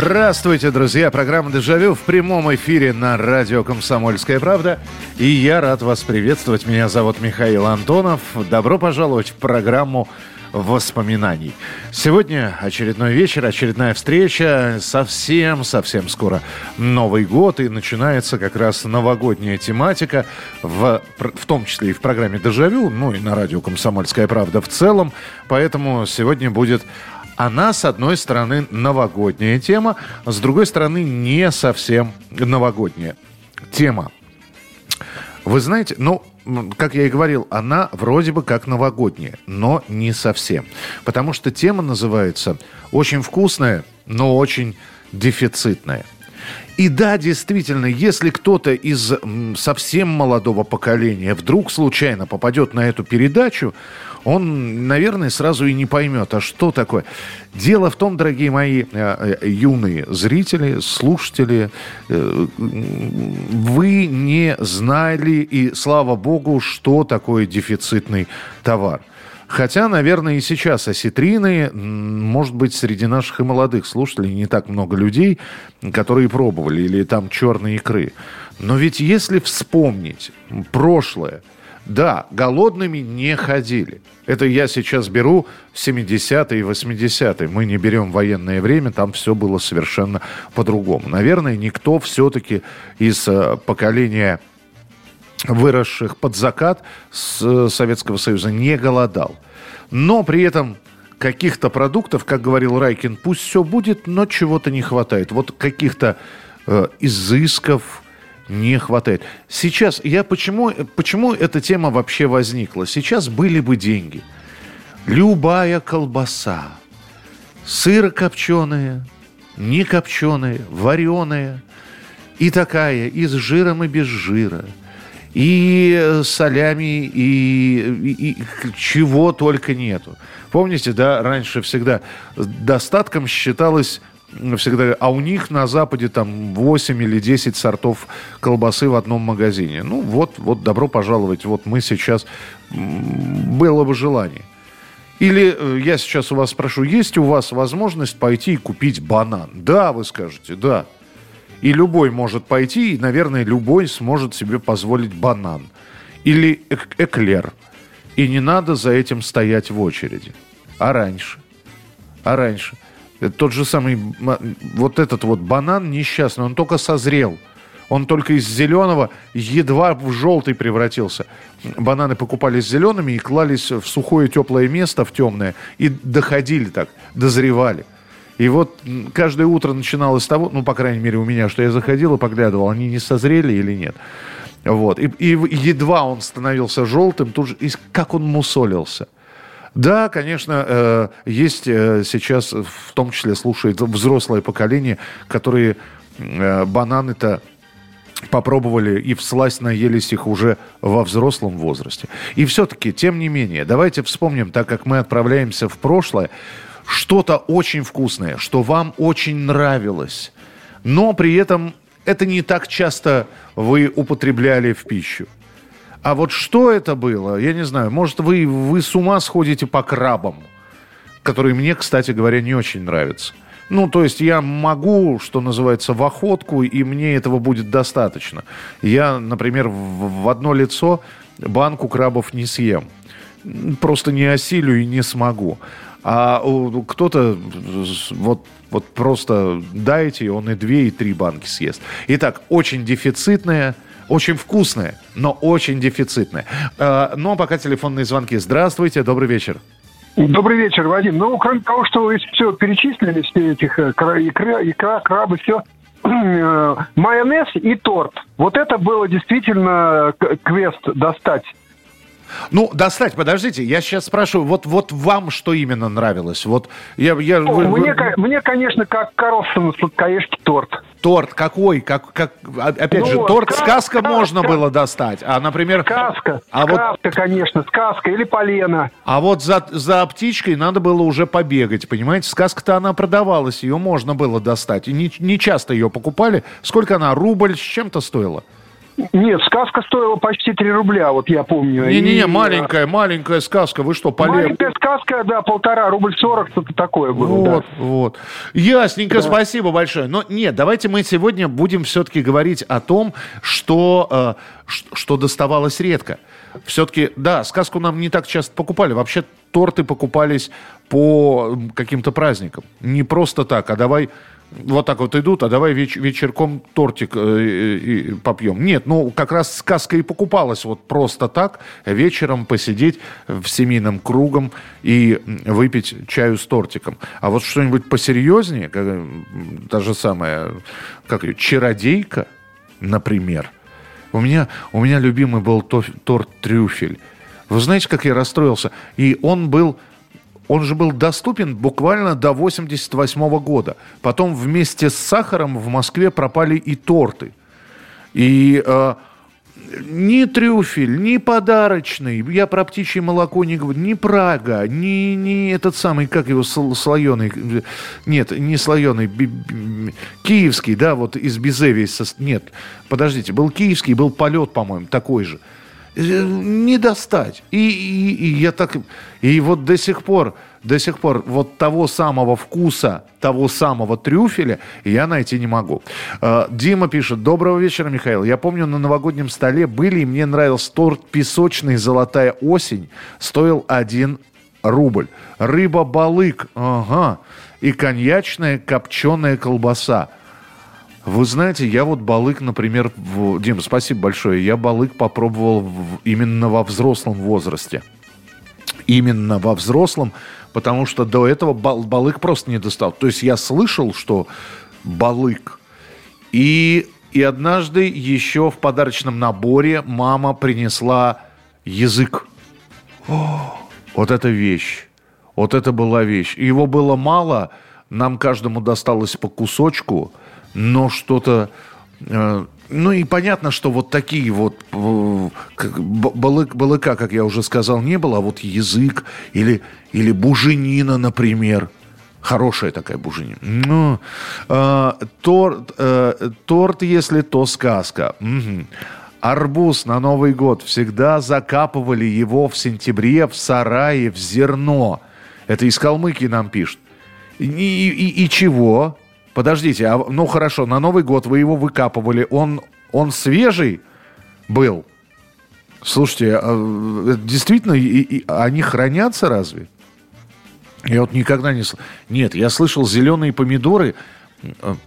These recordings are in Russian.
Здравствуйте, друзья! Программа «Дежавю» в прямом эфире на радио «Комсомольская правда». И я рад вас приветствовать. Меня зовут Михаил Антонов. Добро пожаловать в программу воспоминаний. Сегодня очередной вечер, очередная встреча. Совсем-совсем скоро Новый год. И начинается как раз новогодняя тематика. В, в том числе и в программе «Дежавю», ну и на радио «Комсомольская правда» в целом. Поэтому сегодня будет она, с одной стороны, новогодняя тема, с другой стороны, не совсем новогодняя тема. Вы знаете, ну, как я и говорил, она вроде бы как новогодняя, но не совсем. Потому что тема называется очень вкусная, но очень дефицитная. И да, действительно, если кто-то из совсем молодого поколения вдруг случайно попадет на эту передачу, он, наверное, сразу и не поймет, а что такое. Дело в том, дорогие мои э, э, юные зрители, слушатели, э, вы не знали, и слава богу, что такое дефицитный товар. Хотя, наверное, и сейчас осетрины, может быть, среди наших и молодых слушателей не так много людей, которые пробовали, или там черные икры. Но ведь если вспомнить прошлое, да, голодными не ходили. Это я сейчас беру 70-е и 80-е. Мы не берем военное время, там все было совершенно по-другому. Наверное, никто все-таки из э, поколения выросших под закат с э, Советского Союза не голодал. Но при этом каких-то продуктов, как говорил Райкин, пусть все будет, но чего-то не хватает. Вот каких-то э, изысков, не хватает. Сейчас, я почему, почему эта тема вообще возникла? Сейчас были бы деньги. Любая колбаса, сыр копченые, не копченые, вареные, и такая, и с жиром, и без жира, и солями, и, и, и чего только нету. Помните, да, раньше всегда достатком считалось всегда, а у них на Западе там 8 или 10 сортов колбасы в одном магазине. Ну вот, вот добро пожаловать, вот мы сейчас, было бы желание. Или э, я сейчас у вас спрошу, есть у вас возможность пойти и купить банан? Да, вы скажете, да. И любой может пойти, и, наверное, любой сможет себе позволить банан. Или эк эклер. И не надо за этим стоять в очереди. А раньше? А раньше – тот же самый, вот этот вот банан несчастный, он только созрел. Он только из зеленого едва в желтый превратился. Бананы покупались зелеными и клались в сухое теплое место, в темное, и доходили так, дозревали. И вот каждое утро начиналось с того, ну, по крайней мере, у меня, что я заходил и поглядывал, они не созрели или нет. Вот. И, и едва он становился желтым, тут же, и как он мусолился – да, конечно, э, есть э, сейчас, в том числе слушает взрослое поколение, которые э, бананы-то попробовали и всласть наелись их уже во взрослом возрасте. И все-таки, тем не менее, давайте вспомним, так как мы отправляемся в прошлое, что-то очень вкусное, что вам очень нравилось, но при этом это не так часто вы употребляли в пищу. А вот что это было, я не знаю. Может, вы, вы с ума сходите по крабам, которые мне, кстати говоря, не очень нравятся. Ну, то есть я могу, что называется, в охотку, и мне этого будет достаточно. Я, например, в, одно лицо банку крабов не съем. Просто не осилю и не смогу. А кто-то вот, вот просто дайте, он и две, и три банки съест. Итак, очень дефицитная – очень вкусное, но очень дефицитное. Э, но пока телефонные звонки. Здравствуйте, добрый вечер. Добрый вечер, Вадим. Ну, кроме того, что вы все перечислили, все этих э, икра, икра крабы, все, э, майонез и торт. Вот это было действительно квест достать Ну, достать, подождите, я сейчас спрашиваю, вот, вот вам что именно нравилось? Вот я, я, вы, мне, вы... мне, конечно, как Карлсону сладкоежки торт. Торт какой? Как, как, опять ну, же, торт сказка, сказка можно было достать, а, например... Сказка, а сказка, вот, конечно, сказка или полена. А вот за, за птичкой надо было уже побегать, понимаете? Сказка-то она продавалась, ее можно было достать. И не, не часто ее покупали. Сколько она? Рубль с чем-то стоила? Нет, сказка стоила почти 3 рубля, вот я помню. Не-не-не, маленькая, маленькая сказка, вы что, полез? Маленькая сказка, да, полтора, рубль сорок, что-то такое было, Вот, да. вот. Ясненько, да. спасибо большое. Но нет, давайте мы сегодня будем все-таки говорить о том, что, э, что доставалось редко. Все-таки, да, сказку нам не так часто покупали. Вообще торты покупались по каким-то праздникам. Не просто так, а давай вот так вот идут, а давай веч- вечерком тортик э, э, попьем. Нет, ну как раз сказка и покупалась вот просто так, вечером посидеть в семейном кругом и выпить чаю с тортиком. А вот что-нибудь посерьезнее, как, та же самая, как ее, чародейка, например. У меня, у меня любимый был торт трюфель. Вы знаете, как я расстроился? И он был он же был доступен буквально до 88 года. Потом вместе с сахаром в Москве пропали и торты. И э, ни трюфель, ни подарочный, я про птичье молоко не говорю, ни Прага, ни, ни этот самый, как его, слоеный, нет, не слоеный, би, би, киевский, да, вот из Безевии, нет, подождите, был киевский, был полет, по-моему, такой же. Э, не достать. И, и, и я так... И вот до сих пор, до сих пор вот того самого вкуса, того самого трюфеля я найти не могу. Э, Дима пишет. Доброго вечера, Михаил. Я помню, на новогоднем столе были, и мне нравился торт песочный «Золотая осень». Стоил один рубль. Рыба-балык. Ага. И коньячная копченая колбаса. Вы знаете, я вот балык, например, в... Дим, спасибо большое. Я балык попробовал в... именно во взрослом возрасте. Именно во взрослом, потому что до этого бал... балык просто не достал. То есть я слышал, что балык. И, и однажды еще в подарочном наборе мама принесла язык. О, вот эта вещь. Вот это была вещь. Его было мало, нам каждому досталось по кусочку – но что-то... Э, ну и понятно, что вот такие вот э, балыка, как я уже сказал, не было, а вот язык или, или буженина, например. Хорошая такая буженина. Ну, э, торт, э, торт, если то сказка. Угу. Арбуз на Новый год. Всегда закапывали его в сентябре в сарае в зерно. Это из Калмыкии нам пишут. И, и, и чего? Подождите, а, ну хорошо, на Новый год вы его выкапывали, он, он свежий был? Слушайте, а, действительно, и, и, они хранятся разве? Я вот никогда не... Нет, я слышал зеленые помидоры.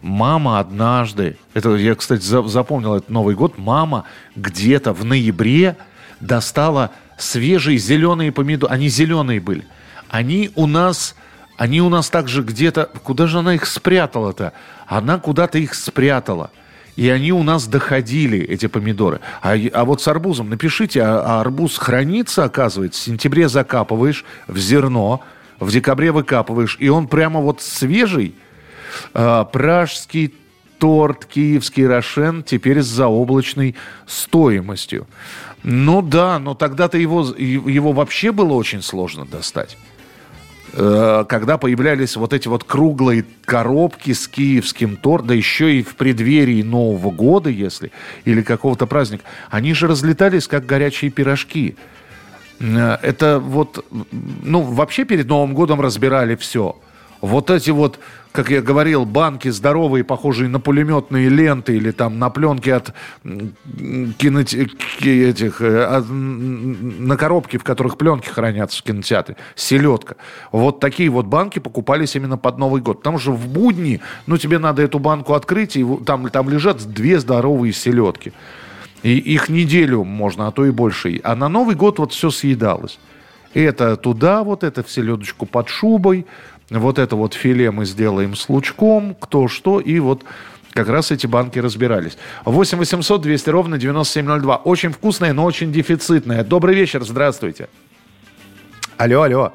Мама однажды, это я, кстати, запомнил этот Новый год, мама где-то в ноябре достала свежие зеленые помидоры. Они зеленые были. Они у нас они у нас также где-то... Куда же она их спрятала-то? Она куда-то их спрятала. И они у нас доходили, эти помидоры. А, а вот с арбузом, напишите, а, а арбуз хранится, оказывается, в сентябре закапываешь в зерно, в декабре выкапываешь, и он прямо вот свежий. А, пражский торт, киевский рошен теперь с заоблачной стоимостью. Ну да, но тогда-то его, его вообще было очень сложно достать. Э, когда появлялись вот эти вот круглые коробки с киевским тортом, да еще и в преддверии Нового года, если, или какого-то праздника, они же разлетались, как горячие пирожки. Э, это вот, ну, вообще перед Новым годом разбирали все. Вот эти вот как я говорил, банки здоровые, похожие на пулеметные ленты или там на пленки от киноте... этих, э, на коробке, в которых пленки хранятся в кинотеатре, селедка. Вот такие вот банки покупались именно под Новый год. Потому что в будни, ну, тебе надо эту банку открыть, и там, там лежат две здоровые селедки. И их неделю можно, а то и больше. А на Новый год вот все съедалось. Это туда, вот это в селедочку под шубой, вот это вот филе мы сделаем с лучком, кто что, и вот как раз эти банки разбирались. 8 800 200 ровно 9702. Очень вкусное, но очень дефицитное. Добрый вечер, здравствуйте. Алло, алло.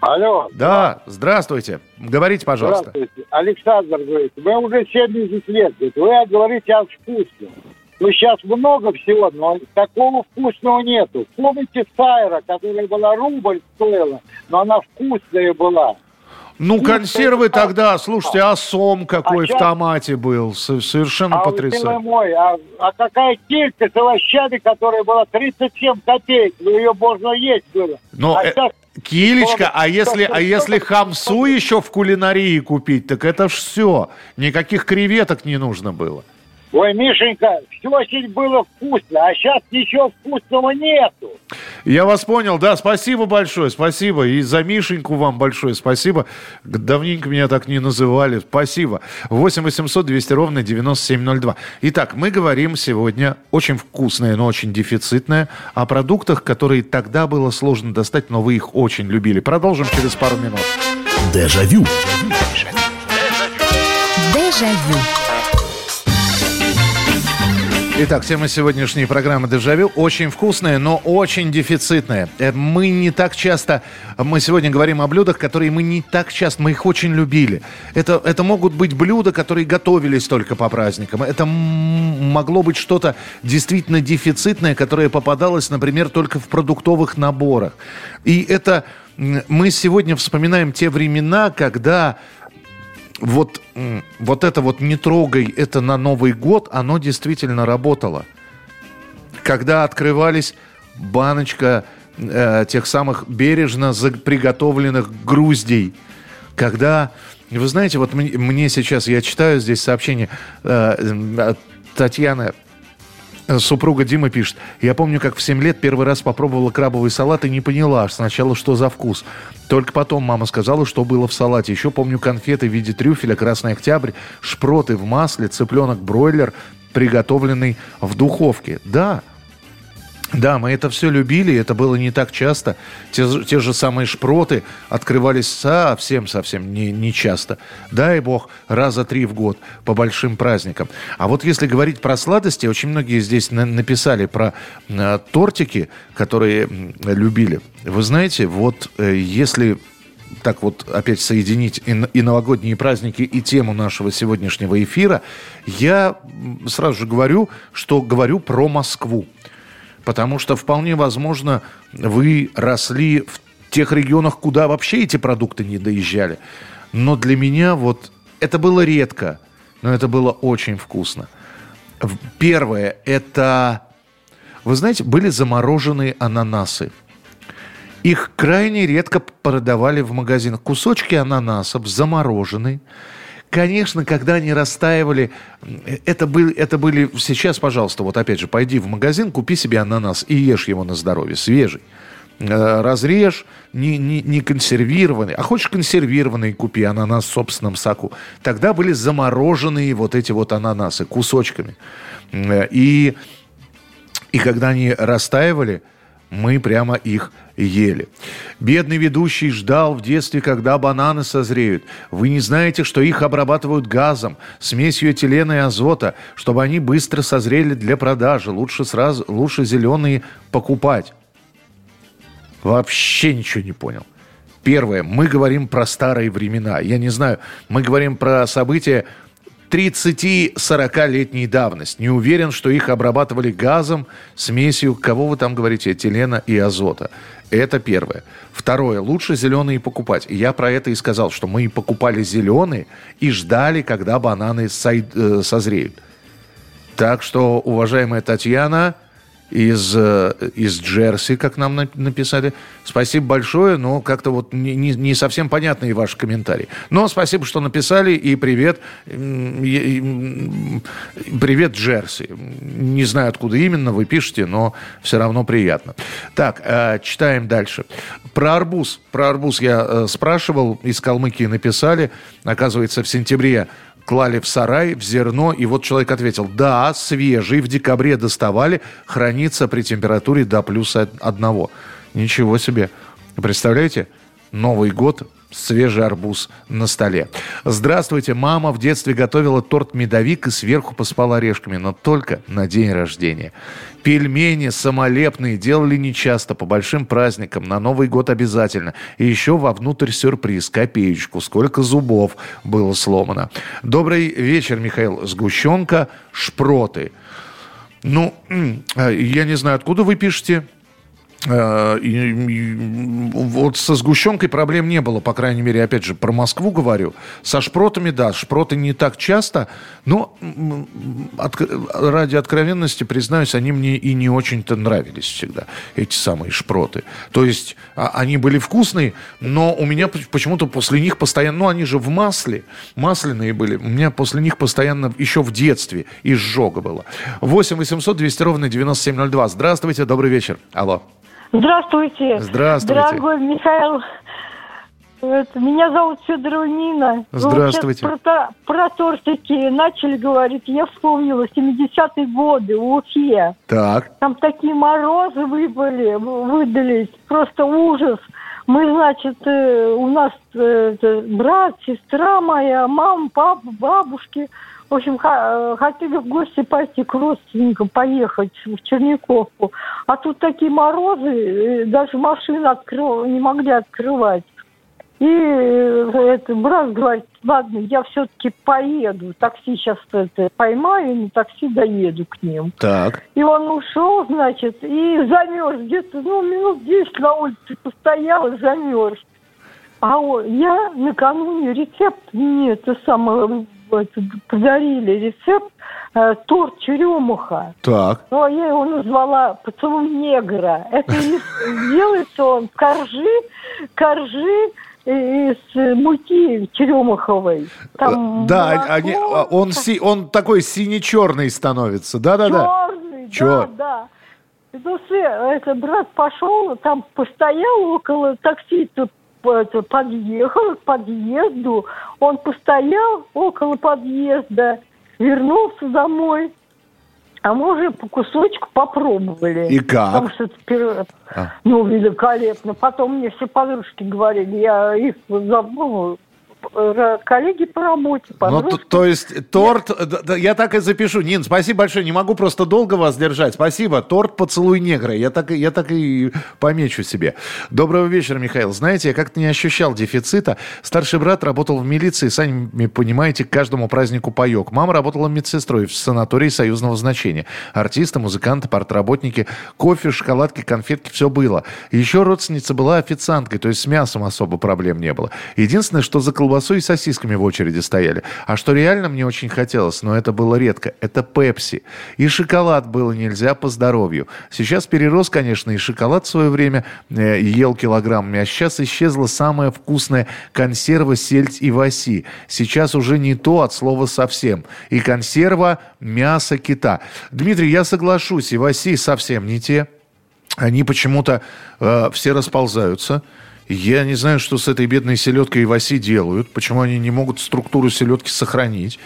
Алло. Да, здравствуйте. Говорите, пожалуйста. Здравствуйте. Александр говорит, вы уже 70 лет, говорит, вы говорите о вкусном. Ну, сейчас много всего, но такого вкусного нету. Помните Сайра, которая была рубль стоила, но она вкусная была. Ну, консервы тогда, слушайте, а сом какой а в томате был, совершенно а потрясающе. мой, а, а какая килька с овощами, которая была 37 копеек, ну ее можно есть было. Но а э, сейчас... Килечка, а если, а если хамсу еще в кулинарии купить, так это ж все. Никаких креветок не нужно было. Ой, Мишенька, все очень было вкусно, а сейчас ничего вкусного нету. Я вас понял, да, спасибо большое, спасибо. И за Мишеньку вам большое спасибо. Давненько меня так не называли. Спасибо. 8 800 200 ровно 9702. Итак, мы говорим сегодня очень вкусное, но очень дефицитное о продуктах, которые тогда было сложно достать, но вы их очень любили. Продолжим через пару минут. Дежавю. Дежавю. Итак, тема сегодняшней программы «Дежавю» очень вкусная, но очень дефицитная. Э, мы не так часто, мы сегодня говорим о блюдах, которые мы не так часто, мы их очень любили. Это, это могут быть блюда, которые готовились только по праздникам. Это могло быть что-то действительно дефицитное, которое попадалось, например, только в продуктовых наборах. И это мы сегодня вспоминаем те времена, когда вот, вот это вот «не трогай, это на Новый год», оно действительно работало. Когда открывались баночка э, тех самых бережно приготовленных груздей, когда, вы знаете, вот мне, мне сейчас, я читаю здесь сообщение, э, Татьяна Супруга Дима пишет. Я помню, как в 7 лет первый раз попробовала крабовый салат и не поняла сначала, что за вкус. Только потом мама сказала, что было в салате. Еще помню конфеты в виде трюфеля, красный октябрь, шпроты в масле, цыпленок-бройлер, приготовленный в духовке. Да, да, мы это все любили, это было не так часто. Те, те же самые шпроты открывались совсем-совсем не, не часто. Дай бог, раза три в год по большим праздникам. А вот если говорить про сладости, очень многие здесь на, написали про э, тортики, которые э, любили. Вы знаете, вот э, если так вот опять соединить и, и новогодние праздники, и тему нашего сегодняшнего эфира, я сразу же говорю, что говорю про Москву. Потому что вполне возможно, вы росли в тех регионах, куда вообще эти продукты не доезжали. Но для меня вот это было редко, но это было очень вкусно. Первое, это, вы знаете, были замороженные ананасы. Их крайне редко продавали в магазинах. Кусочки ананасов замороженные. Конечно, когда они растаивали, это, были, это были... Сейчас, пожалуйста, вот опять же, пойди в магазин, купи себе ананас и ешь его на здоровье, свежий. Э, разрежь, не, не, не консервированный. А хочешь консервированный, купи ананас в собственном соку. Тогда были замороженные вот эти вот ананасы кусочками. Э, и, и когда они растаивали, мы прямо их ели. Бедный ведущий ждал в детстве, когда бананы созреют. Вы не знаете, что их обрабатывают газом, смесью этилена и азота, чтобы они быстро созрели для продажи. Лучше, сразу, лучше зеленые покупать. Вообще ничего не понял. Первое, мы говорим про старые времена. Я не знаю, мы говорим про события 30-40-летней давности. Не уверен, что их обрабатывали газом, смесью, кого вы там говорите, этилена и азота. Это первое. Второе. Лучше зеленые покупать. я про это и сказал, что мы покупали зеленые и ждали, когда бананы э, созреют. Так что, уважаемая Татьяна, из, э, из Джерси, как нам написали. Спасибо большое, но как-то вот не, не, совсем понятные ваши комментарии. Но спасибо, что написали, и привет, привет Джерси. Не знаю, откуда именно вы пишете, но все равно приятно. Так, э, читаем дальше. Про арбуз. Про арбуз я э, спрашивал, из Калмыкии написали. Оказывается, в сентябре клали в сарай, в зерно, и вот человек ответил, да, свежий, в декабре доставали, хранится при температуре до плюс одного. Ничего себе. Представляете? Новый год свежий арбуз на столе. Здравствуйте, мама в детстве готовила торт медовик и сверху посыпала орешками, но только на день рождения. Пельмени самолепные делали нечасто, по большим праздникам, на Новый год обязательно. И еще вовнутрь сюрприз, копеечку, сколько зубов было сломано. Добрый вечер, Михаил. Сгущенка, шпроты. Ну, э, я не знаю, откуда вы пишете. Э, вот со сгущенкой проблем не было, по крайней мере, опять же, про Москву говорю. Со шпротами, да, шпроты не так часто, но от, ради откровенности, признаюсь, они мне и не очень-то нравились всегда, эти самые шпроты. То есть а, они были вкусные, но у меня почему-то после них постоянно, ну они же в масле, масляные были, у меня после них постоянно еще в детстве изжога было. 8 800 200 ровно 9702. Здравствуйте, добрый вечер. Алло. Здравствуйте. Здравствуйте. Дорогой Михаил, меня зовут Федорова Нина. Здравствуйте. Вы про, про тортики начали говорить. Я вспомнила 70-е годы в Уфе. Так. Там такие морозы выпали, выдались. Просто ужас. Мы, значит, э, у нас э, брат, сестра моя, мама, папа, бабушки – в общем, э, хотели в гости пойти к родственникам, поехать в Черниковку. А тут такие морозы, э, даже машины открыл, не могли открывать. И э, это, брат говорит, ладно, я все-таки поеду, такси сейчас это, поймаю, на такси доеду к ним. Так. И он ушел, значит, и замерз где-то, ну, минут 10 на улице постоял и замерз. А он, я накануне рецепт мне это самое подарили рецепт э, торт черемуха. Так. Ну, а я его назвала поцелуй негра. Это делается он коржи, коржи из муки черемуховой. Там да, они, а, он, си, он такой сине-черный становится, да-да-да. Черный, Чер... да, да. Ну, это брат пошел, там постоял около такси, тут подъехал к подъезду, он постоял около подъезда, вернулся домой, а мы уже по кусочку попробовали. И как? Потому что это, а. ну, великолепно. Потом мне все подружки говорили, я их забыла, коллеги по работе. Ну, то, то есть торт, я так и запишу. Нин, спасибо большое, не могу просто долго вас держать. Спасибо. Торт «Поцелуй негра». Я так, я так и помечу себе. Доброго вечера, Михаил. Знаете, я как-то не ощущал дефицита. Старший брат работал в милиции, сами понимаете, к каждому празднику паек. Мама работала медсестрой в санатории союзного значения. Артисты, музыканты, портработники, кофе, шоколадки, конфетки, все было. Еще родственница была официанткой, то есть с мясом особо проблем не было. Единственное, что за колбасой и сосисками в очереди стояли. А что реально мне очень хотелось, но это было редко, это пепси. И шоколад было нельзя по здоровью. Сейчас перерос, конечно, и шоколад в свое время э, ел килограммами, а сейчас исчезла самая вкусная консерва сельдь и васи. Сейчас уже не то от слова совсем. И консерва мясо кита. Дмитрий, я соглашусь, и васи совсем не те. Они почему-то э, все расползаются. Я не знаю, что с этой бедной селедкой в оси делают, почему они не могут структуру селедки сохранить.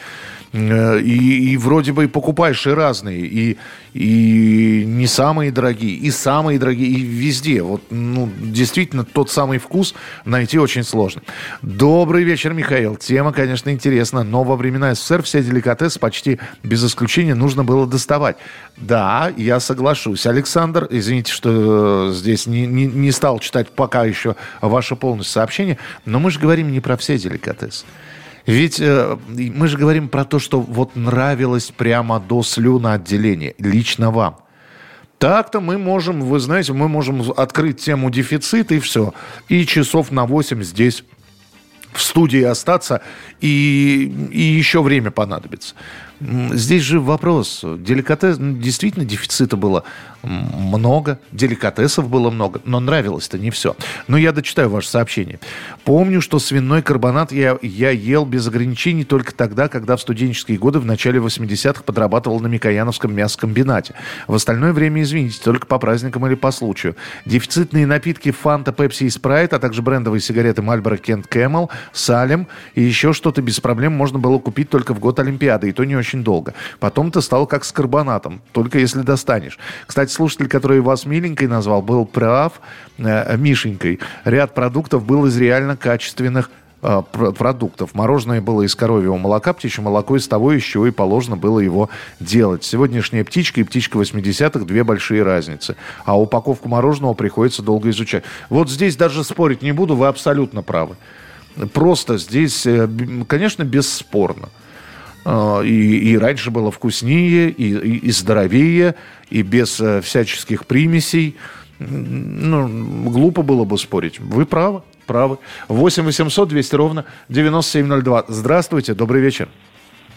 Э, и, и вроде бы покупаешь и разные, и, и не самые дорогие, и самые дорогие, и везде. Вот, ну, действительно, тот самый вкус найти очень сложно. Добрый вечер, Михаил. Тема, конечно, интересна, но во времена СССР все деликатесы почти без исключения нужно было доставать. Да, я соглашусь. Александр, извините, что здесь не, не, не стал читать пока еще ваше полное сообщение, но мы же говорим не про все деликатесы. Ведь э, мы же говорим про то, что вот нравилось прямо до слюноотделения, лично вам. Так-то мы можем, вы знаете, мы можем открыть тему дефицита и все. И часов на 8 здесь в студии остаться, и, и еще время понадобится. Здесь же вопрос. Деликатес, ну, действительно, дефицита было много, деликатесов было много, но нравилось-то не все. Но я дочитаю ваше сообщение. Помню, что свиной карбонат я, я ел без ограничений только тогда, когда в студенческие годы в начале 80-х подрабатывал на Микояновском мясокомбинате. В остальное время, извините, только по праздникам или по случаю. Дефицитные напитки Фанта, Пепси и Спрайт, а также брендовые сигареты Marlboro Kent Camel салем и еще что-то без проблем можно было купить только в год Олимпиады, и то не очень долго. Потом ты стал как с карбонатом, только если достанешь. Кстати, слушатель, который вас миленькой назвал, был прав, э, Мишенькой. Ряд продуктов был из реально качественных э, продуктов. Мороженое было из коровьего молока, птичье молоко из того, из чего и положено было его делать. Сегодняшняя птичка и птичка 80-х – две большие разницы. А упаковку мороженого приходится долго изучать. Вот здесь даже спорить не буду, вы абсолютно правы. Просто здесь, э, конечно, бесспорно. А, и, и раньше было вкуснее, и, и, и здоровее, и без э, всяческих примесей. Ну, глупо было бы спорить. Вы правы, правы. 8 800 200 ровно 9702. Здравствуйте, добрый вечер.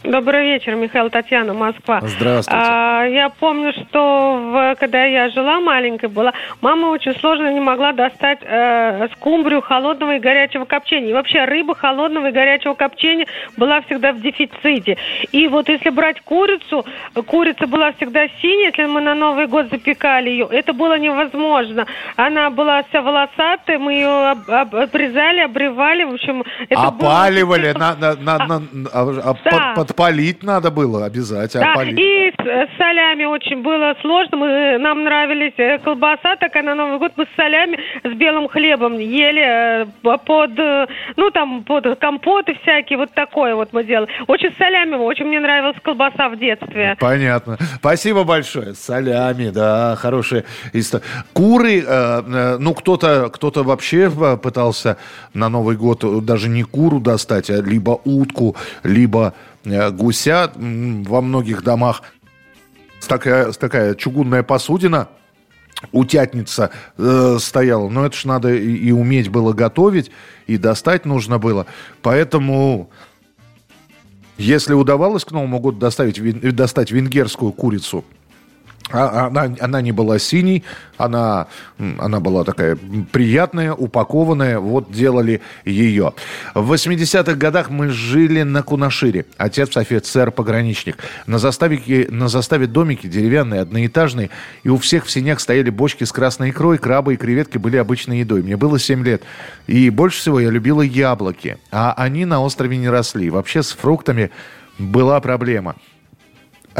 Добрый вечер, Михаил Татьяна, Москва. Здравствуйте. А, я помню, что в, когда я жила маленькой была, мама очень сложно не могла достать э, скумбрию холодного и горячего копчения. И вообще рыба холодного и горячего копчения была всегда в дефиците. И вот если брать курицу, курица была всегда синяя, если мы на Новый год запекали ее, это было невозможно. Она была вся волосатая, мы ее об, об, обрезали, обревали, в общем... Это Опаливали, было... на, на, на, на, на, а, да. под, Подпалить надо было обязательно. Да, опалить. и с солями очень было сложно. Мы, нам нравились э, колбаса такая на Новый год. Мы с солями, с белым хлебом ели э, под, э, ну там, под компоты всякие, вот такое вот мы делали. Очень с солями, очень мне нравилась колбаса в детстве. Понятно. Спасибо большое. С солями, да, хорошая история. Куры, э, ну кто-то кто вообще пытался на Новый год даже не куру достать, а либо утку, либо гуся во многих домах такая, такая чугунная посудина, утятница э, стояла. Но это ж надо и, и уметь было готовить, и достать нужно было. Поэтому, если удавалось к Новому году доставить, достать венгерскую курицу – она, она не была синей, она, она была такая приятная, упакованная. Вот делали ее. В 80-х годах мы жили на Кунашире. Отец офицер-пограничник. На заставе, на заставе домики деревянные, одноэтажные. И у всех в синях стояли бочки с красной икрой. Крабы и креветки были обычной едой. Мне было 7 лет. И больше всего я любила яблоки. А они на острове не росли. Вообще с фруктами была проблема –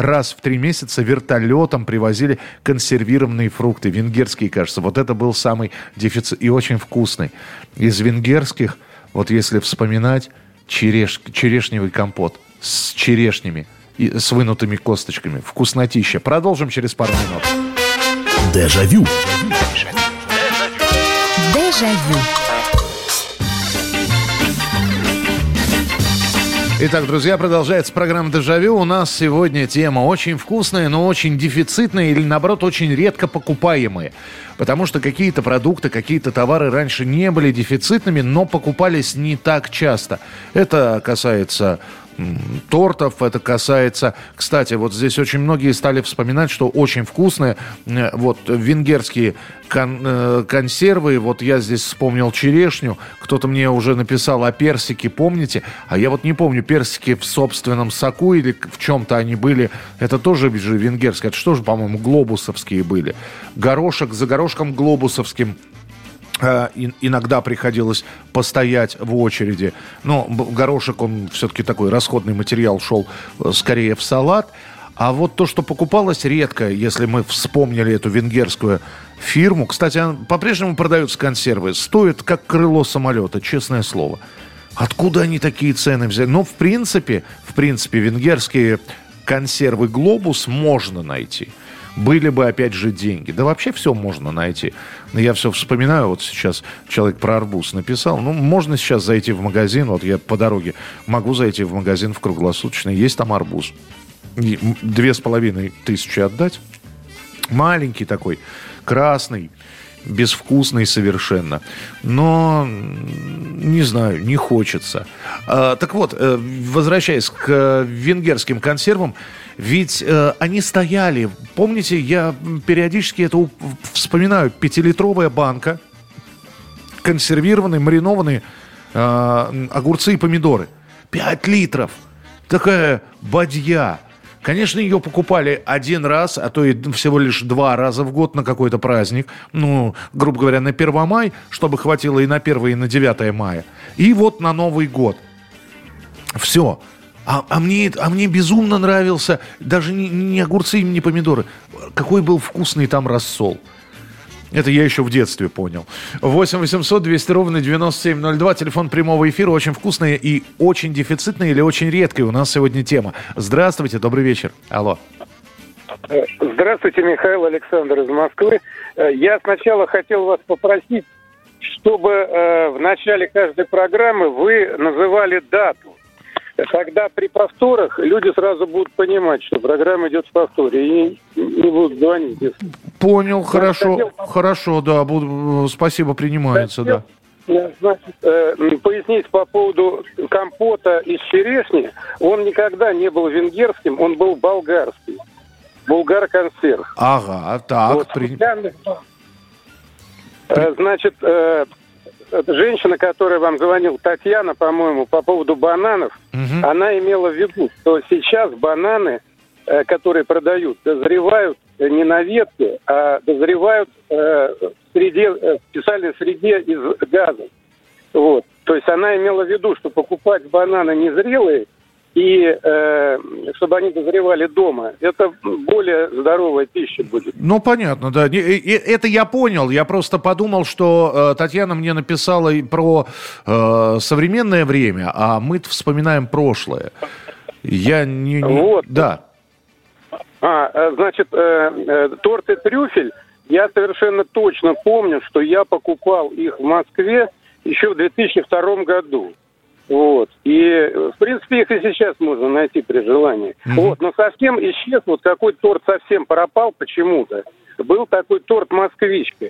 раз в три месяца вертолетом привозили консервированные фрукты, венгерские, кажется. Вот это был самый дефицит и очень вкусный. Из венгерских, вот если вспоминать, череш, черешневый компот с черешнями и с вынутыми косточками. Вкуснотища. Продолжим через пару минут. Дежавю. Дежавю. Итак, друзья, продолжается программа «Дежавю». У нас сегодня тема очень вкусная, но очень дефицитная или, наоборот, очень редко покупаемая. Потому что какие-то продукты, какие-то товары раньше не были дефицитными, но покупались не так часто. Это касается тортов. Это касается... Кстати, вот здесь очень многие стали вспоминать, что очень вкусные вот венгерские кон, э, консервы. Вот я здесь вспомнил черешню. Кто-то мне уже написал о персике, помните? А я вот не помню, персики в собственном соку или в чем-то они были. Это тоже же венгерские. Это что же, по-моему, глобусовские были. Горошек за горошком глобусовским иногда приходилось постоять в очереди. Но горошек, он все-таки такой расходный материал, шел э, скорее в салат. А вот то, что покупалось редко, если мы вспомнили эту венгерскую фирму, кстати, по-прежнему продаются консервы, стоит как крыло самолета, честное слово. Откуда они такие цены взяли? Ну, в принципе, в принципе, венгерские консервы «Глобус» можно найти – были бы, опять же, деньги. Да вообще все можно найти. Я все вспоминаю, вот сейчас человек про арбуз написал. Ну, можно сейчас зайти в магазин, вот я по дороге могу зайти в магазин в круглосуточный, есть там арбуз. Две с половиной тысячи отдать. Маленький такой, красный, безвкусный совершенно. Но, не знаю, не хочется. А, так вот, э, возвращаясь к венгерским консервам, ведь э, они стояли, помните, я периодически это вспоминаю, пятилитровая банка, консервированные, маринованные э, огурцы и помидоры. Пять литров. Такая бадья. Конечно, ее покупали один раз, а то и всего лишь два раза в год на какой-то праздник. Ну, грубо говоря, на 1 мая, чтобы хватило и на 1 и на 9 мая. И вот на Новый год. Все. А, а, мне, а мне безумно нравился даже не, не огурцы, не помидоры. Какой был вкусный там рассол. Это я еще в детстве понял. 8 800 200 ровно 9702. Телефон прямого эфира. Очень вкусная и очень дефицитная или очень редкая у нас сегодня тема. Здравствуйте, добрый вечер. Алло. Здравствуйте, Михаил Александр из Москвы. Э, я сначала хотел вас попросить, чтобы э, в начале каждой программы вы называли дату. Тогда при повторах люди сразу будут понимать, что программа идет в повторе и не будут звонить. Понял, хорошо, хотел... хорошо, да, буду, спасибо, принимается, хотел... да. Значит, э, пояснить по поводу компота из черешни. Он никогда не был венгерским, он был болгарский. Булгар консерв. Ага, так. Вот, при... Э, значит, э, женщина, которая вам звонила, Татьяна, по-моему, по поводу бананов, угу. она имела в виду, что сейчас бананы, э, которые продают, дозревают не на ветке, а дозревают э, в среде, в специальной среде из газа. Вот. То есть она имела в виду, что покупать бананы незрелые – и э, чтобы они дозревали дома. Это более здоровая пища будет. Ну, понятно, да. Это я понял. Я просто подумал, что э, Татьяна мне написала про э, современное время, а мы вспоминаем прошлое. Я не... не... Вот. Да. А, э, значит, э, э, торт и трюфель, я совершенно точно помню, что я покупал их в Москве еще в 2002 году. Вот. И, в принципе, их и сейчас можно найти при желании. Mm-hmm. Вот. Но совсем исчез, вот какой торт совсем пропал почему-то. Был такой торт «Москвичка».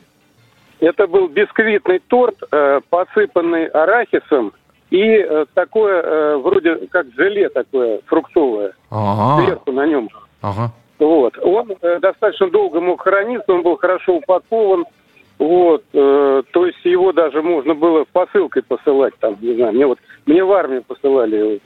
Это был бисквитный торт, э, посыпанный арахисом и э, такое, э, вроде как желе такое фруктовое. Ага. Сверху на нем. Ага. Вот. Он э, достаточно долго мог храниться, он был хорошо упакован. Вот, э, то есть его даже можно было посылкой посылать, там, не знаю, мне вот, мне в армию посылали его.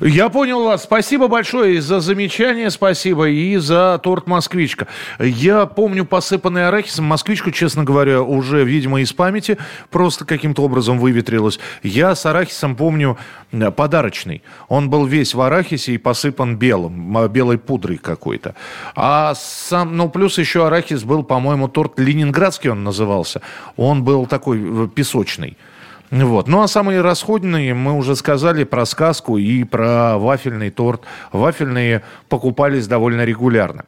Я понял вас. Спасибо большое за замечание, спасибо, и за торт «Москвичка». Я помню посыпанный арахисом. «Москвичку», честно говоря, уже, видимо, из памяти просто каким-то образом выветрилась. Я с арахисом помню э, подарочный. Он был весь в арахисе и посыпан белым, белой пудрой какой-то. А сам, ну, плюс еще арахис был, по-моему, торт ленинградский он назывался. Он был такой э, песочный. Вот. Ну а самые расходные, мы уже сказали про сказку и про вафельный торт. Вафельные покупались довольно регулярно.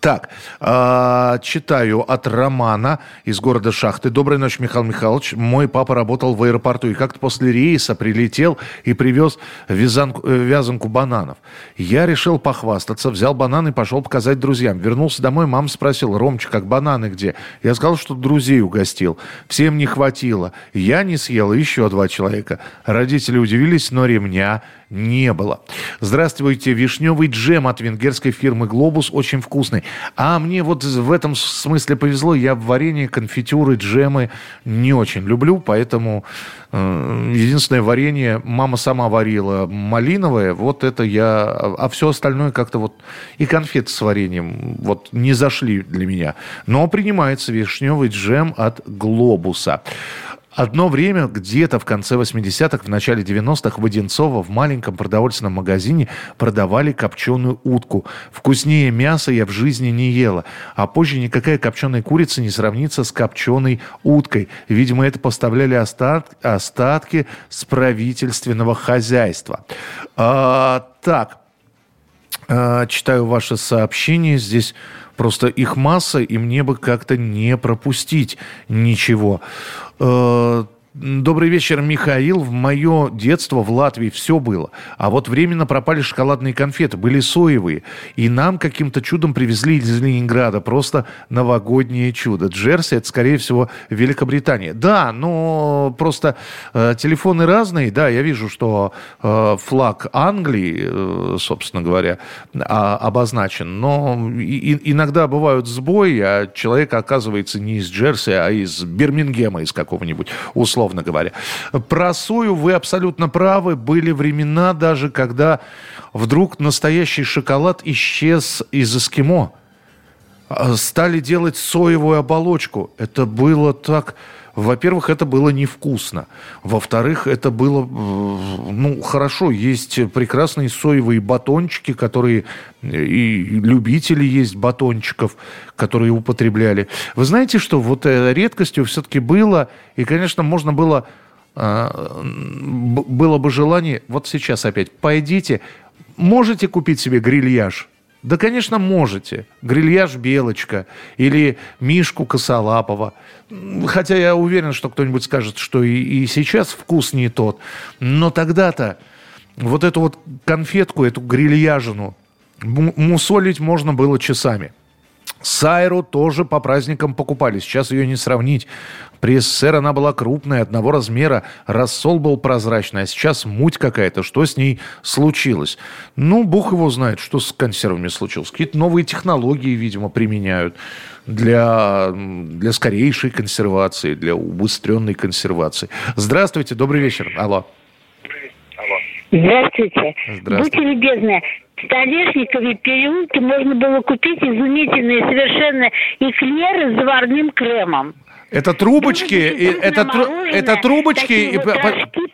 Так, э, читаю от Романа из города Шахты. Доброй ночи, Михаил Михайлович. Мой папа работал в аэропорту и как-то после рейса прилетел и привез вязанку, э, вязанку бананов. Я решил похвастаться, взял бананы и пошел показать друзьям. Вернулся домой, мама спросила, Ромчик, как бананы где? Я сказал, что друзей угостил. Всем не хватило. Я не съел, еще два человека. Родители удивились, но ремня не было. Здравствуйте, вишневый джем от венгерской фирмы «Глобус» очень вкусный. А мне вот в этом смысле повезло, я варенье, конфитюры, джемы не очень люблю, поэтому э, единственное варенье мама сама варила малиновое, вот это я... А все остальное как-то вот... И конфеты с вареньем вот не зашли для меня. Но принимается вишневый джем от «Глобуса». Одно время, где-то в конце 80-х, в начале 90-х в Одинцово в маленьком продовольственном магазине продавали копченую утку. Вкуснее мяса я в жизни не ела. А позже никакая копченая курица не сравнится с копченой уткой. Видимо, это поставляли остат, остатки с правительственного хозяйства. А, так, а, читаю ваше сообщение. Здесь просто их масса, и мне бы как-то не пропустить ничего. Добрый вечер, Михаил. В мое детство в Латвии все было. А вот временно пропали шоколадные конфеты. Были соевые. И нам каким-то чудом привезли из Ленинграда. Просто новогоднее чудо. Джерси, это, скорее всего, Великобритания. Да, но просто э, телефоны разные. Да, я вижу, что э, флаг Англии, э, собственно говоря, а, обозначен. Но и, иногда бывают сбои, а человек оказывается не из Джерси, а из Бирмингема, из какого-нибудь условного условно говоря. Про сою вы абсолютно правы. Были времена даже, когда вдруг настоящий шоколад исчез из эскимо. А, стали делать соевую оболочку. Это было так... Во-первых, это было невкусно. Во-вторых, это было, ну, хорошо, есть прекрасные соевые батончики, которые и любители есть батончиков, которые употребляли. Вы знаете, что вот э, редкостью все-таки было, и, конечно, можно было, а, было бы желание, вот сейчас опять, пойдите, можете купить себе грильяж, да, конечно, можете. Грильяж Белочка или Мишку Косолапова. Хотя я уверен, что кто-нибудь скажет, что и, и сейчас вкус не тот. Но тогда-то вот эту вот конфетку, эту грильяжину мусолить можно было часами. Сайру тоже по праздникам покупали. Сейчас ее не сравнить. При СССР она была крупная, одного размера, рассол был прозрачный, а сейчас муть какая-то. Что с ней случилось? Ну, бог его знает, что с консервами случилось. Какие-то новые технологии, видимо, применяют для, для скорейшей консервации, для убыстренной консервации. Здравствуйте, добрый вечер. Алло. Здравствуйте. Здравствуйте. Будьте любезны, в Столешникове переулке можно было купить изумительные совершенно эклеры с заварным кремом. Это трубочки, и, это, тру, это трубочки. И вот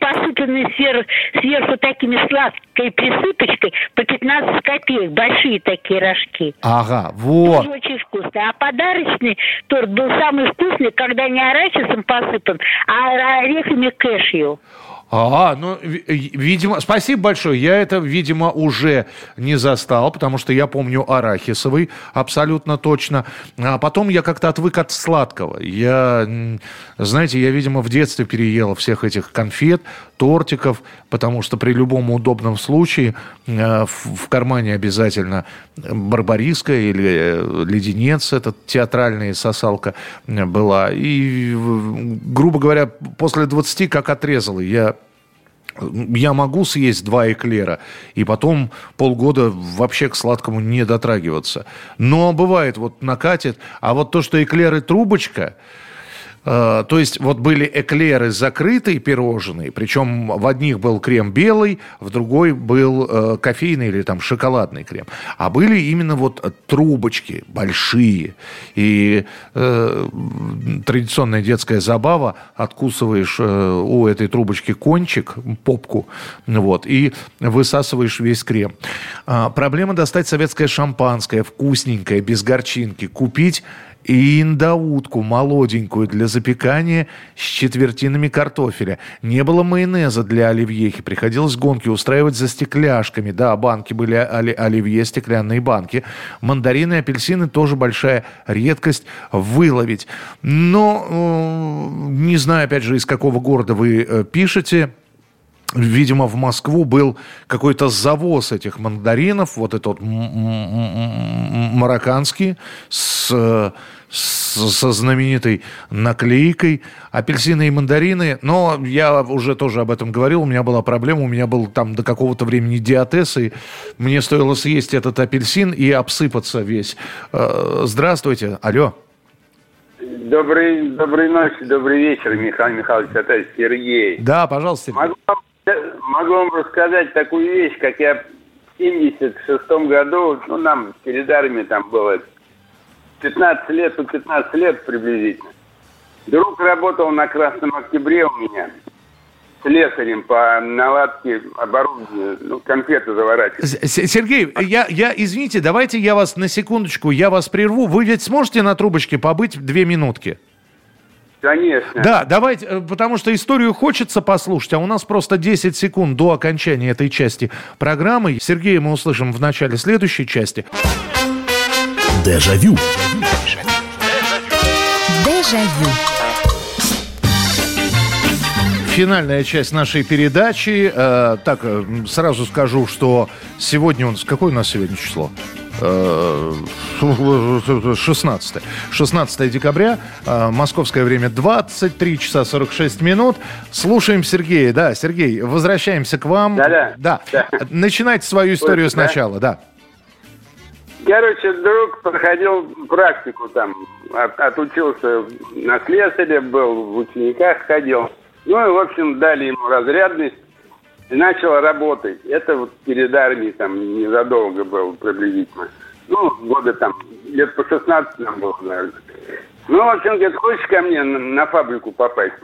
посыпанные сверху, сверху такими сладкой присыпочкой по 15 копеек. Большие такие рожки. Ага, вот. Тоже очень вкусно. А подарочный торт был самый вкусный, когда не арахисом посыпан, а орехами кэшью. А, ну, ви- видимо, спасибо большое. Я это, видимо, уже не застал, потому что я помню арахисовый абсолютно точно. А потом я как-то отвык от сладкого. Я, знаете, я, видимо, в детстве переел всех этих конфет, тортиков, потому что при любом удобном случае э, в, кармане обязательно барбариска или э, леденец, этот театральная сосалка э, была. И, грубо говоря, после 20 как отрезал. Я я могу съесть два эклера и потом полгода вообще к сладкому не дотрагиваться. Но бывает, вот накатит. А вот то, что эклеры трубочка, то есть вот были эклеры закрытые пирожные, причем в одних был крем белый, в другой был э, кофейный или там шоколадный крем. А были именно вот э, трубочки большие. И э, традиционная детская забава, откусываешь э, у этой трубочки кончик, попку, вот, и высасываешь весь крем. А, проблема достать советское шампанское, вкусненькое, без горчинки, купить и индаутку молоденькую для запекания с четвертинами картофеля. Не было майонеза для оливьехи. Приходилось гонки устраивать за стекляшками. Да, банки были оли- оливье, стеклянные банки. Мандарины апельсины тоже большая редкость выловить. Но э, не знаю, опять же, из какого города вы э, пишете. Видимо, в Москву был какой-то завоз этих мандаринов, вот этот марокканский, с, э, со знаменитой наклейкой. Апельсины и мандарины, но я уже тоже об этом говорил, у меня была проблема, у меня был там до какого-то времени диатез, и мне стоило съесть этот апельсин и обсыпаться весь. Э, Здравствуйте, алло. Добрый, доброй ночи, добрый вечер, Михаил Михайлович, это Сергей. Да, пожалуйста, Сергей. Могу, вам- могу вам рассказать такую вещь, как я в 76 году, ну, нам перед армией там было 15 лет, по 15 лет приблизительно. Друг работал на Красном Октябре у меня, слесарем по наладке оборудования, ну, конфеты заворачивать. Сергей, я, я, извините, давайте я вас на секундочку, я вас прерву. Вы ведь сможете на трубочке побыть две минутки? Конечно. Да, давайте, э, потому что историю хочется послушать, а у нас просто 10 секунд до окончания этой части программы. Сергея мы услышим в начале следующей части. Дежавю. Дежавю. Финальная часть нашей передачи. Э, так, э, сразу скажу, что сегодня у нас... Какое у нас сегодня число? Э, 16. 16 декабря, московское время 23 часа 46 минут. Слушаем Сергея. Да, Сергей, возвращаемся к вам. Да-да. Да. Да. Начинайте свою историю да? сначала, да. Короче, друг проходил практику там, от- отучился на слесаря, был в учениках ходил. Ну и, в общем, дали ему разрядность и начал работать. Это вот перед армией там незадолго было приблизительно. Ну, года там, лет по 16 нам было, наверное. Ну, в общем, говорит, хочешь ко мне на, на фабрику попасть?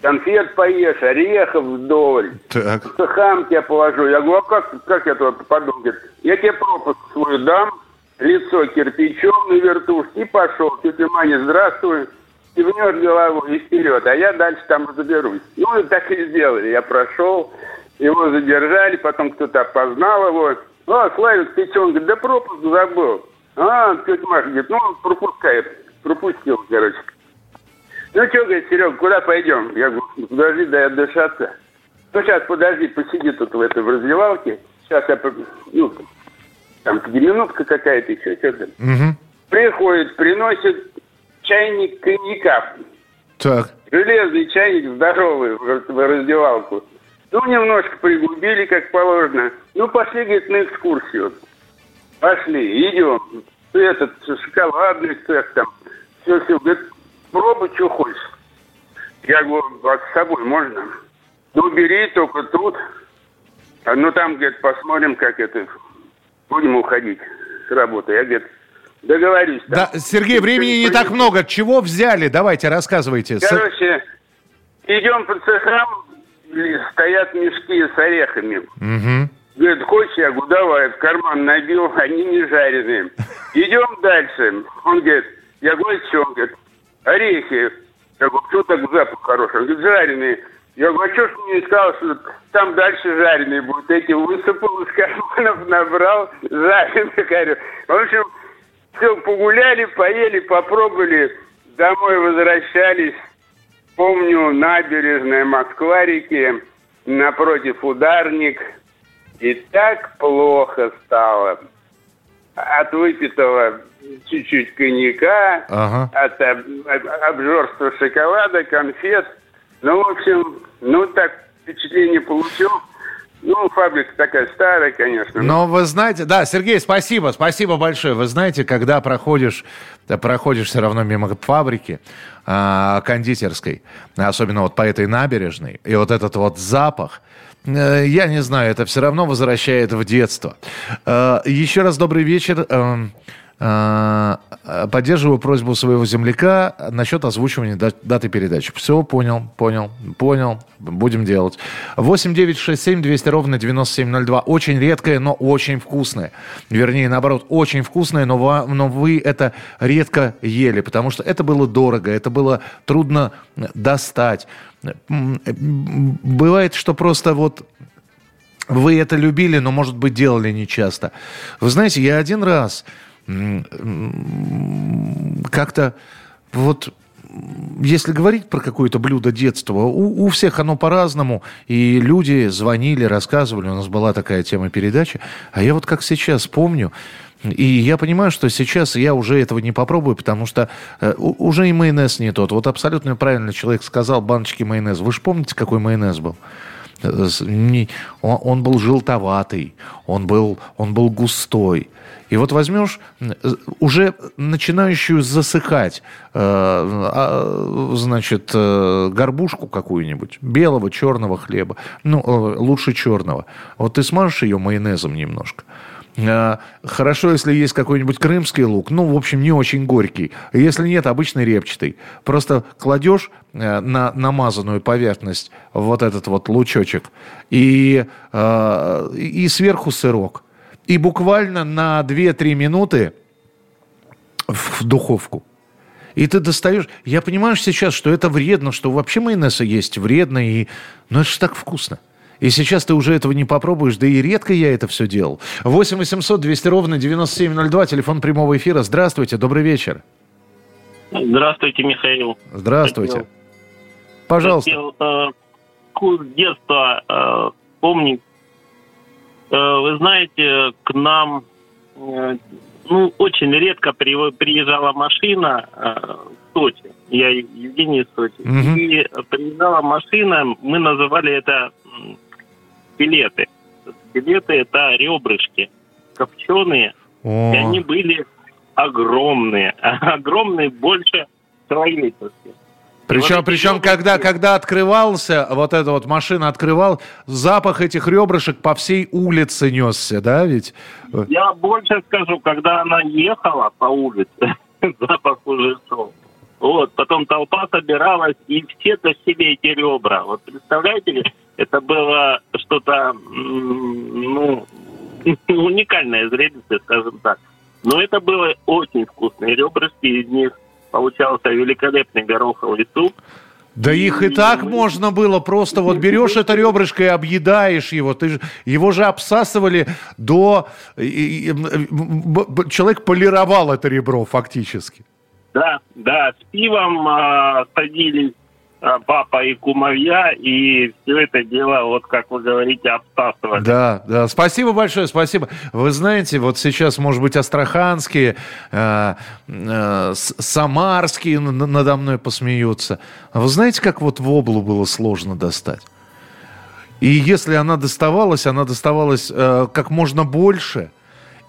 Конфет поешь, орехов вдоль. Так. Хам тебя положу. Я говорю, а как, как я туда попаду? Говорит, я тебе пропуск свой дам, лицо кирпичом на вертушке и пошел. Тетя Маня, здравствуй. Кивнешь головой и вперед, а я дальше там разберусь. Ну, и так и сделали. Я прошел, его задержали, потом кто-то опознал его. А, Славик, ты что? Он говорит, да пропуск забыл. А, тетя Маша говорит, ну, пропускает. Пропустил, короче. Ну, что, говорит, Серега, куда пойдем? Я говорю, «Ну, подожди, дай отдышаться. Ну, сейчас, подожди, посиди тут в этой в раздевалке. Сейчас я, ну, там, минутка какая-то еще, что-то. Мгм. Приходит, приносит чайник коньяка. Так. Железный чайник здоровый в раздевалку. Ну, немножко пригубили, как положено. Ну, пошли, говорит, на экскурсию. Пошли, идем. Этот шоколадный цех там. Все, все. Говорит, пробуй, что хочешь. Я говорю, а с собой можно? Ну, бери только тут. А, ну, там, говорит, посмотрим, как это... Будем уходить с работы. Я, говорит, договорюсь. там. Да, Сергей, времени не так много. Чего взяли? Давайте, рассказывайте. Короче, идем по цехам, стоят мешки с орехами. Мгм. Говорит, хочешь, я говорю, давай, в карман набил, они не жареные. Идем дальше. Он говорит, я говорю, что? Он говорит, орехи. Я говорю, что так запах хороший? Он жареные. Я говорю, а что ж мне сказал, что там дальше жареные будут? Эти высыпал из карманов, набрал жареных. Говорю. В общем, все, погуляли, поели, попробовали, домой возвращались. Помню, набережная Москва-реки, напротив ударник. И так плохо стало. От выпитого чуть-чуть коньяка, Ага. от об- об- обжорства шоколада, конфет. Ну, в общем, ну, так впечатление получил. Ну, фабрика такая старая, конечно. Но вы знаете, да, Сергей, спасибо, спасибо большое. Вы знаете, когда проходишь, да, проходишь все равно мимо фабрики а, кондитерской, особенно вот по этой набережной, и вот этот вот запах, э, я не знаю, это все равно возвращает в детство. Э, Еще раз добрый вечер. Э, Поддерживаю просьбу своего земляка насчет озвучивания да- даты передачи. Все, понял, понял, понял. Будем делать. 8 9 6 7 200 ровно 9702. Очень редкое, но очень вкусное. Вернее, наоборот, очень вкусное, но, ва- но вы это редко ели, потому что это было дорого, это было трудно достать. Бывает, что просто вот вы это любили, но, может быть, делали нечасто. Вы знаете, я один раз как-то вот если говорить про какое-то блюдо детства, у, у всех оно по-разному, и люди звонили, рассказывали, у нас была такая тема передачи, а я вот как сейчас помню, и я понимаю, что сейчас я уже этого не попробую, потому что э, уже и майонез не тот. Вот абсолютно правильно человек сказал, баночки майонеза. Вы же помните, какой майонез был? Э, он был желтоватый, он был, он был густой. И вот возьмешь э, уже начинающую засыхать, э, а, значит, э, горбушку какую-нибудь, белого, черного хлеба, ну, лучше черного. Вот ты смажешь ее майонезом немножко. Хорошо, если есть какой-нибудь крымский лук, ну, в общем, не очень горький. Если нет, обычный репчатый. Просто кладешь на намазанную поверхность вот этот вот лучочек и, и сверху сырок. И буквально на 2-3 минуты в духовку. И ты достаешь... Я понимаю сейчас, что это вредно, что вообще майонез есть вредно, и... но это же так вкусно. И сейчас ты уже этого не попробуешь, да и редко я это все делал. 8 800 200 ровно 9702, телефон прямого эфира. Здравствуйте, добрый вечер. Здравствуйте, Михаил. Здравствуйте. Хотел- Пожалуйста. Хотел, э, вкус детства э, помнить. Э, вы знаете, к нам э, ну, очень редко при- приезжала машина э, в Сочи. Я Евгений из Сочи. Мгм. И приезжала машина, мы называли это билеты. Билеты это ребрышки копченые. О, И они были огромные. Огромные больше человеческих. Причем, вот причем когда, когда открывался, вот эта вот машина открывал, запах этих ребрышек по всей улице несся, да, ведь? Я больше скажу, когда она ехала по улице, запах уже шел. Вот, потом толпа собиралась, и все тащили эти ребра. Вот представляете ли, это было что-то, ну, уникальное зрелище, скажем так. Но это было очень вкусные ребрышки, из них получался великолепный гороховый суп. Да их и так можно было, просто вот берешь это ребрышко и объедаешь его. Ты же, его же обсасывали до... и- и- б- человек полировал это ребро фактически. Да, да, с пивом а, садились папа и кумовья, и все это дело, вот как вы говорите, обсасывали. Да, да, спасибо большое, спасибо. Вы знаете, вот сейчас, может быть, астраханские, э, э, самарские надо мной посмеются. А вы знаете, как вот в облу было сложно достать? И если она доставалась, она доставалась э, как можно больше,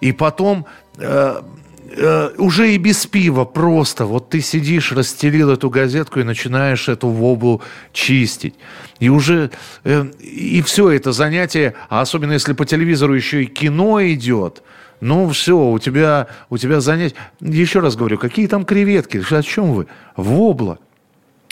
и потом э, э, уже и без пива просто. Вот ты сидишь, расстелил эту газетку и начинаешь эту воблу чистить. И уже, э, и все это занятие, а особенно если по телевизору еще и кино идет, ну все, у тебя, у тебя занятие. Еще раз говорю, какие там креветки? О чем вы? Вобла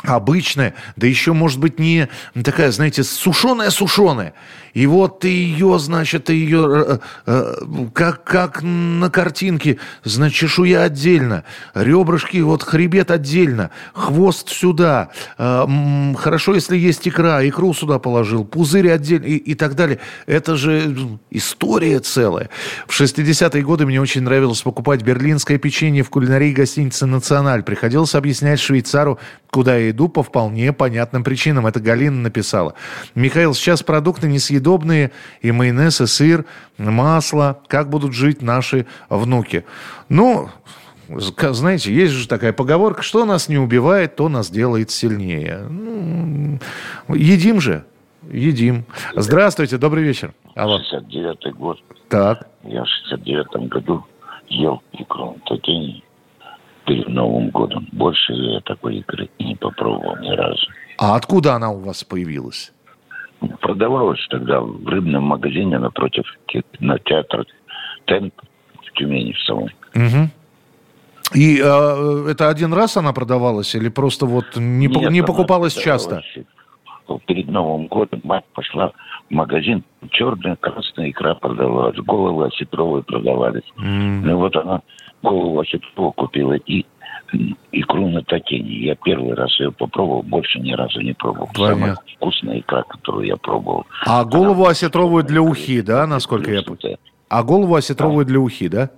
обычная, да еще, может быть, не такая, знаете, сушеная-сушеная. И вот ты ее, значит, ты ее, э, э, как, как на картинке, значит, чешуя отдельно, ребрышки, вот хребет отдельно, хвост сюда, э, хорошо, если есть икра, икру сюда положил, пузырь отдельно и, и так далее. Это же история целая. В 60-е годы мне очень нравилось покупать берлинское печенье в кулинарии гостиницы «Националь». Приходилось объяснять швейцару, куда я иду по вполне понятным причинам. Это Галина написала. Михаил, сейчас продукты несъедобные, и майонез, и сыр, масло. Как будут жить наши внуки? Ну, знаете, есть же такая поговорка, что нас не убивает, то нас делает сильнее. Ну, едим же, едим. Здравствуйте, добрый вечер. Алло. 69 год. Так. Я в 69 году ел икру татени перед Новым годом. Больше я такой икры не попробовал ни разу. А откуда она у вас появилась? Продавалась тогда в рыбном магазине напротив кинотеатра Темп в Тюмени в самом. Мгм. И э, это один раз она продавалась или просто вот не, по- Нет, не она покупалась часто? Перед Новым годом мать пошла в магазин, черная, красная икра продавалась, головы осетровые продавались. Ну вот она голову осетровую купила и икру на татени. Я первый раз ее попробовал, больше ни разу не пробовал. Самая Понятно. вкусная икра, которую я пробовал. А голову осетровую для ухи, да, насколько я понял? А голову осетровую для ухи, да?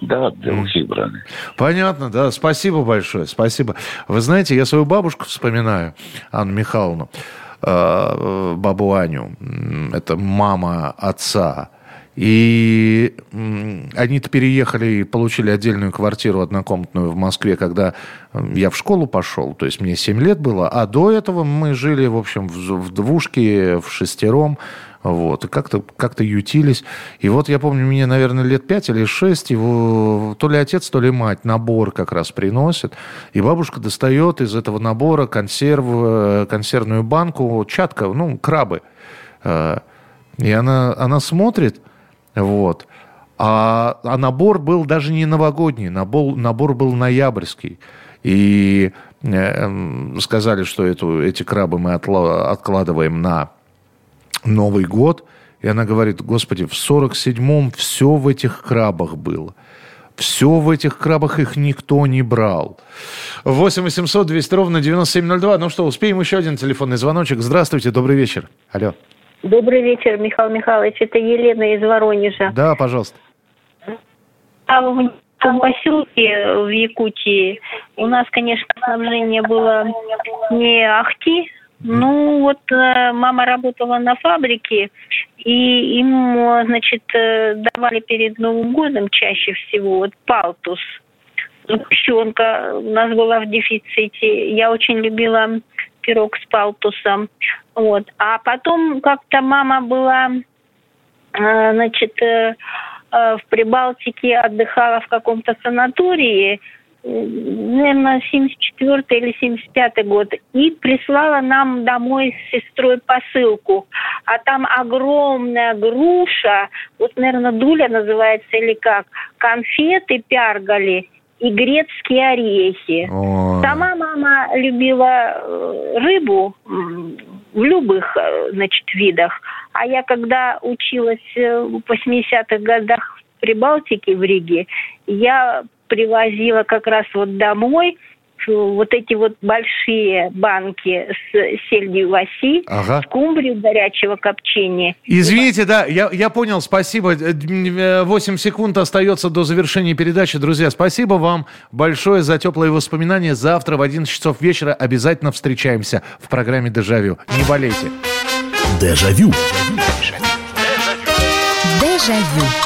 Да, для ухи брали. Понятно, да. Спасибо большое, спасибо. Вы знаете, я свою бабушку вспоминаю, Анну Михайловну, э, бабу Аню. Это мама отца. И они-то переехали и получили отдельную квартиру однокомнатную в Москве, когда я в школу пошел, то есть мне 7 лет было, а до этого мы жили, в общем, в, в двушке, в шестером, вот, и как-то как ютились. И вот я помню, мне, наверное, лет 5 или 6, его то ли отец, то ли мать набор как раз приносит, и бабушка достает из этого набора консерв, э, консервную банку, чатка, ну, крабы. Э, И она, она смотрит, вот. А, а набор был даже не новогодний, набор, набор был ноябрьский. И э, сказали, что эту, эти крабы мы отла- откладываем на Новый год. И она говорит, господи, в 47-м все в этих крабах было. Все в этих крабах, их никто не брал. 8 800 200 ровно 9702. Ну что, успеем еще один телефонный звоночек. Здравствуйте, добрый вечер. Алло. Добрый вечер, Михаил Михайлович. Это Елена из Воронежа. Да, пожалуйста. А в маленьком поселке в Якутии у нас, конечно, снабжение было не ахти. Ну, вот э, мама работала на фабрике, и им, э, значит, э, давали перед Новым годом чаще всего вот палтус. Сгущенка у нас была в дефиците. Я очень любила пирог с палтусом. Вот. А потом как-то мама была, э, значит, э, э, в Прибалтике отдыхала в каком-то санатории, наверное, 74 или 75 год, и прислала нам домой с сестрой посылку. А там огромная груша, вот, наверное, дуля называется или как, конфеты пяргали и грецкие орехи. Ой. Сама мама любила рыбу в любых, э, значит, видах. А я, когда училась э, в 80-х годах в Прибалтике, в Риге, я привозила как раз вот домой вот эти вот большие банки с сельдью васи, Ага. скумбрию горячего копчения. Извините, да, я, я понял, спасибо. Э, д- 8 секунд остается до завершения передачи. Друзья, спасибо вам большое за теплые воспоминания. Завтра в 11 часов вечера обязательно встречаемся в программе «Дежавю». Не болейте. Дежавю. Дежавю.